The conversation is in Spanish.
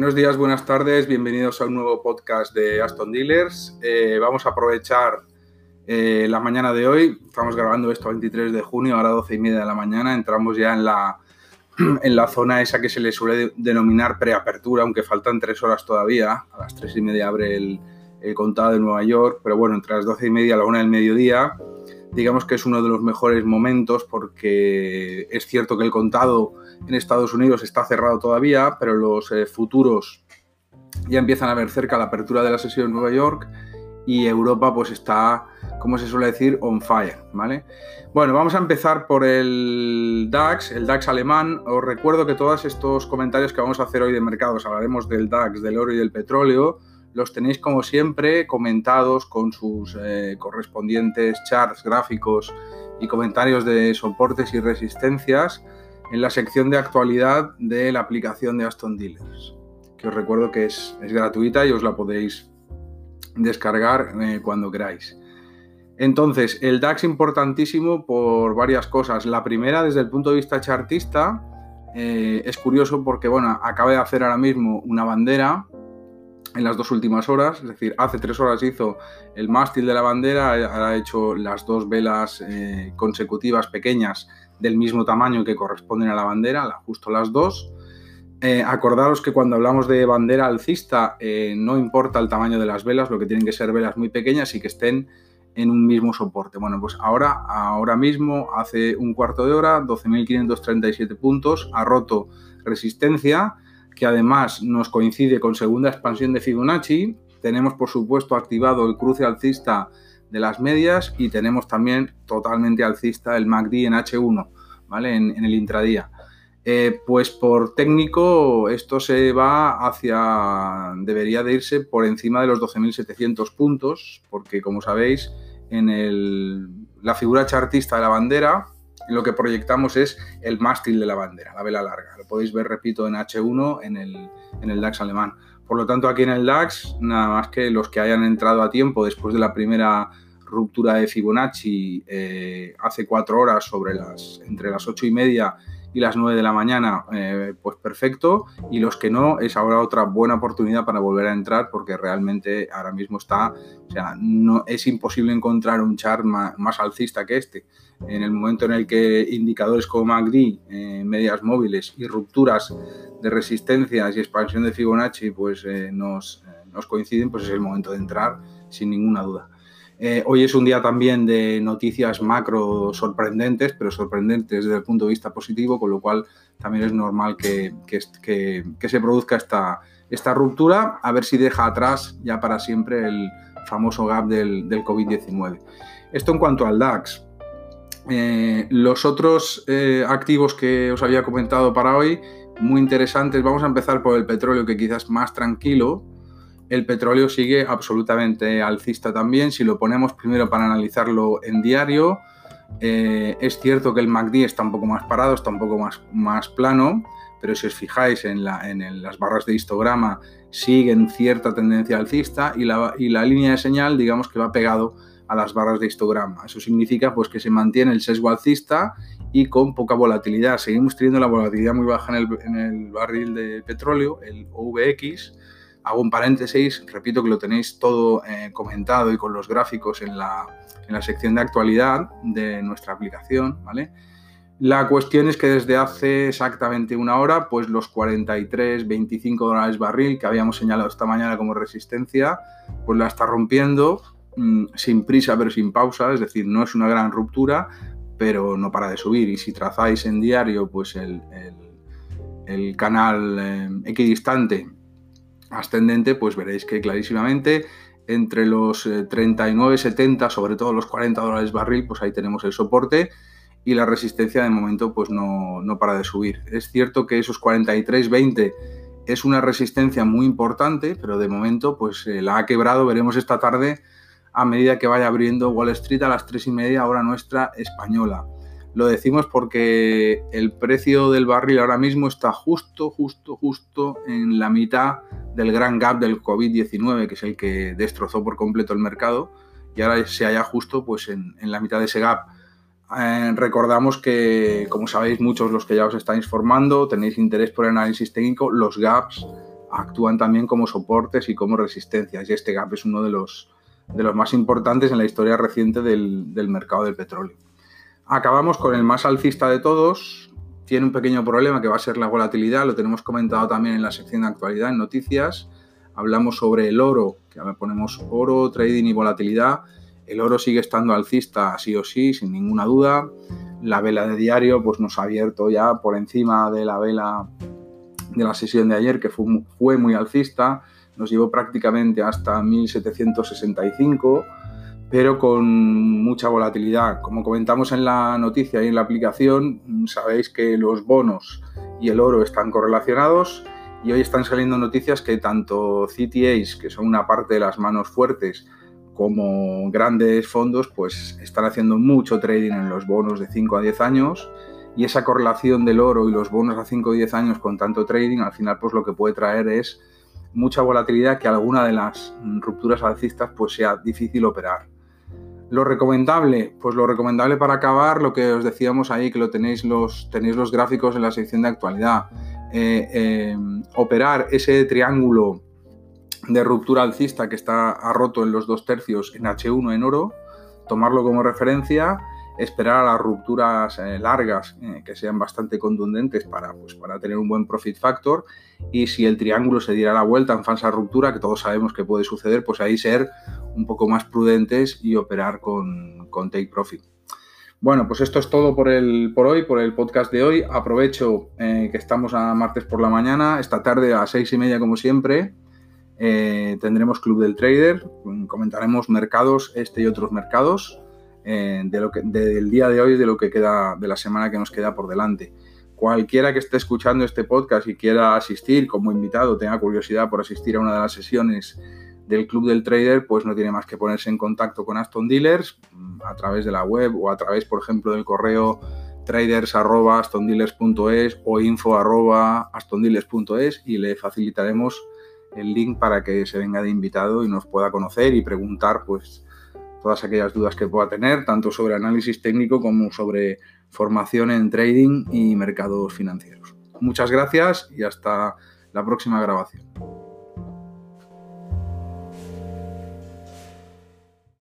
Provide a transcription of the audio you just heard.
Buenos días, buenas tardes, bienvenidos a un nuevo podcast de Aston Dealers. Eh, vamos a aprovechar eh, la mañana de hoy, estamos grabando esto 23 de junio, ahora 12 y media de la mañana, entramos ya en la, en la zona esa que se le suele denominar preapertura, aunque faltan tres horas todavía, a las tres y media abre el, el contado de Nueva York, pero bueno, entre las 12 y media a la una del mediodía, digamos que es uno de los mejores momentos porque es cierto que el contado en Estados Unidos está cerrado todavía, pero los eh, futuros ya empiezan a ver cerca la apertura de la sesión en Nueva York y Europa pues está, como se suele decir, on fire, ¿vale? Bueno, vamos a empezar por el DAX, el DAX alemán. Os recuerdo que todos estos comentarios que vamos a hacer hoy de mercados, hablaremos del DAX, del oro y del petróleo, los tenéis como siempre comentados con sus eh, correspondientes charts, gráficos y comentarios de soportes y resistencias en la sección de actualidad de la aplicación de Aston Dealers, que os recuerdo que es, gratuita y os la podéis descargar eh, cuando queráis. Entonces, el DAX importantísimo por varias cosas. La primera, desde el punto de vista chartista, eh, es curioso porque, bueno, acaba de hacer ahora mismo una bandera en las dos últimas horas, es decir, hace tres horas hizo el mástil de la bandera, ahora ha hecho las dos velas eh, consecutivas pequeñas del mismo tamaño que corresponden a la bandera, justo las dos. Eh, acordaros que cuando hablamos de bandera alcista eh, no importa el tamaño de las velas, lo que tienen que ser velas muy pequeñas y que estén en un mismo soporte. Bueno, pues ahora, ahora mismo, hace un cuarto de hora, 12.537 puntos, ha roto resistencia, que además nos coincide con segunda expansión de Fibonacci. Tenemos, por supuesto, activado el cruce alcista de las medias y tenemos también totalmente alcista el MACD en H1, ¿vale? En, el intradía. Eh, pues por técnico esto se va hacia, debería de irse por encima de los 12.700 puntos, porque como sabéis, en la figura chartista de la bandera lo que proyectamos es el mástil de la bandera, la vela larga. Lo podéis ver, repito, en H1 en el, en el DAX alemán. Por lo tanto, aquí en el DAX, nada más que los que hayan entrado a tiempo después de la primera ruptura de Fibonacci eh, hace cuatro horas sobre las entre las ocho y media y las 9 de la mañana, eh, pues perfecto. Y los que no, es ahora otra buena oportunidad para volver a entrar porque realmente ahora mismo está, o sea, no, es imposible encontrar un chart más, alcista que este. En el momento en el que indicadores como MACD, eh, medias móviles y rupturas de resistencias y expansión de Fibonacci pues eh, nos, nos coinciden, pues es el momento de entrar sin ninguna duda. Eh, hoy es un día también de noticias macro sorprendentes, pero sorprendentes desde el punto de vista positivo, con lo cual también es normal que, se produzca esta, esta, ruptura, a ver si deja atrás ya para siempre el famoso gap del, COVID-19. Esto en cuanto al DAX. Eh, los otros eh, activos que os había comentado para hoy, muy interesantes, vamos a empezar por el petróleo, que quizás más tranquilo, el petróleo sigue absolutamente alcista también. Si lo ponemos primero para analizarlo en diario, eh, es cierto que el MACD está un poco más parado, está un poco más, plano, pero si os fijáis en, las barras de histograma, siguen cierta tendencia alcista y la, y la, línea de señal, digamos que va pegado a las barras de histograma. Eso significa pues, que se mantiene el sesgo alcista y con poca volatilidad. Seguimos teniendo la volatilidad muy baja en el, en el barril de petróleo, el OVX, Hago un paréntesis, repito que lo tenéis todo eh, comentado y con los gráficos en la, sección de actualidad de nuestra aplicación, ¿vale? La cuestión es que desde hace exactamente una hora, pues los 43, 25 dólares barril que habíamos señalado esta mañana como resistencia, pues la está rompiendo mm, sin prisa pero sin pausa, es decir, no es una gran ruptura, pero no para de subir. Y si trazáis en diario, pues el, canal eh, equidistante ascendente, pues veréis que clarísimamente entre los 39,70, eh, sobre todo los 40 dólares barril, pues ahí tenemos el soporte y la resistencia de momento pues no, para de subir. Es cierto que esos 43,20 es una resistencia muy importante, pero de momento pues eh, la ha quebrado, veremos esta tarde a medida que vaya abriendo Wall Street a las 3 y media hora nuestra española. Lo decimos porque el precio del barril ahora mismo está justo, justo, justo en la mitad del gran gap del COVID-19, que es el que destrozó por completo el mercado, y ahora se halla justo pues, en, la mitad de ese gap. Eh, recordamos que, como sabéis muchos los que ya os estáis formando, tenéis interés por el análisis técnico, los gaps actúan también como soportes y como resistencias. Y este gap es uno de los, de los más importantes en la historia reciente del, del mercado del petróleo. Acabamos con el más alcista de todos. Tiene un pequeño problema que va a ser la volatilidad, lo tenemos comentado también en la sección de actualidad, en noticias. Hablamos sobre el oro, que ahora ponemos oro, trading y volatilidad. El oro sigue estando alcista sí o sí, sin ninguna duda. La vela de diario pues, nos ha abierto ya por encima de la vela de la sesión de ayer, que fue, fue muy alcista, nos llevó prácticamente hasta 1765, pero con mucha volatilidad. Como comentamos en la noticia y en la aplicación, sabéis que los bonos y el oro están correlacionados y hoy están saliendo noticias que tanto CTAs, que son una parte de las manos fuertes, como grandes fondos, pues están haciendo mucho trading en los bonos de 5 a 10 años y esa correlación del oro y los bonos a 5 o 10 años con tanto trading, al final pues lo que puede traer es mucha volatilidad que alguna de las rupturas alcistas pues sea difícil operar. Lo recomendable, pues lo recomendable para acabar, lo que os decíamos ahí, que lo tenéis los, tenéis los gráficos en la sección de actualidad. Eh, eh, operar ese triángulo de ruptura alcista que está roto en los dos tercios en H1 en oro, tomarlo como referencia esperar a las rupturas eh, largas que sean bastante contundentes para, pues, para tener un buen profit factor y si el triángulo se diera la vuelta en falsa ruptura, que todos sabemos que puede suceder, pues ahí ser un poco más prudentes y operar con, con take profit. Bueno, pues esto es todo por, el, por hoy, por el podcast de hoy. Aprovecho eh, que estamos a martes por la mañana, esta tarde a seis y media como siempre. tendremos Club del Trader, comentaremos mercados, este y otros mercados. Eh, de lo que, del día de hoy, de lo que queda, de la semana que nos queda por delante. Cualquiera que esté escuchando este podcast y quiera asistir como invitado, tenga curiosidad por asistir a una de las sesiones del Club del Trader, pues no tiene más que ponerse en contacto con Aston Dealers mm, a través de la web o a través, por ejemplo, del correo traders.astondealers.es o info.astondealers.es y le facilitaremos el link para que se venga de invitado y nos pueda conocer y preguntar, pues, todas aquellas dudas que pueda tener, tanto sobre análisis técnico como sobre formación en trading y mercados financieros. Muchas gracias y hasta la próxima grabación.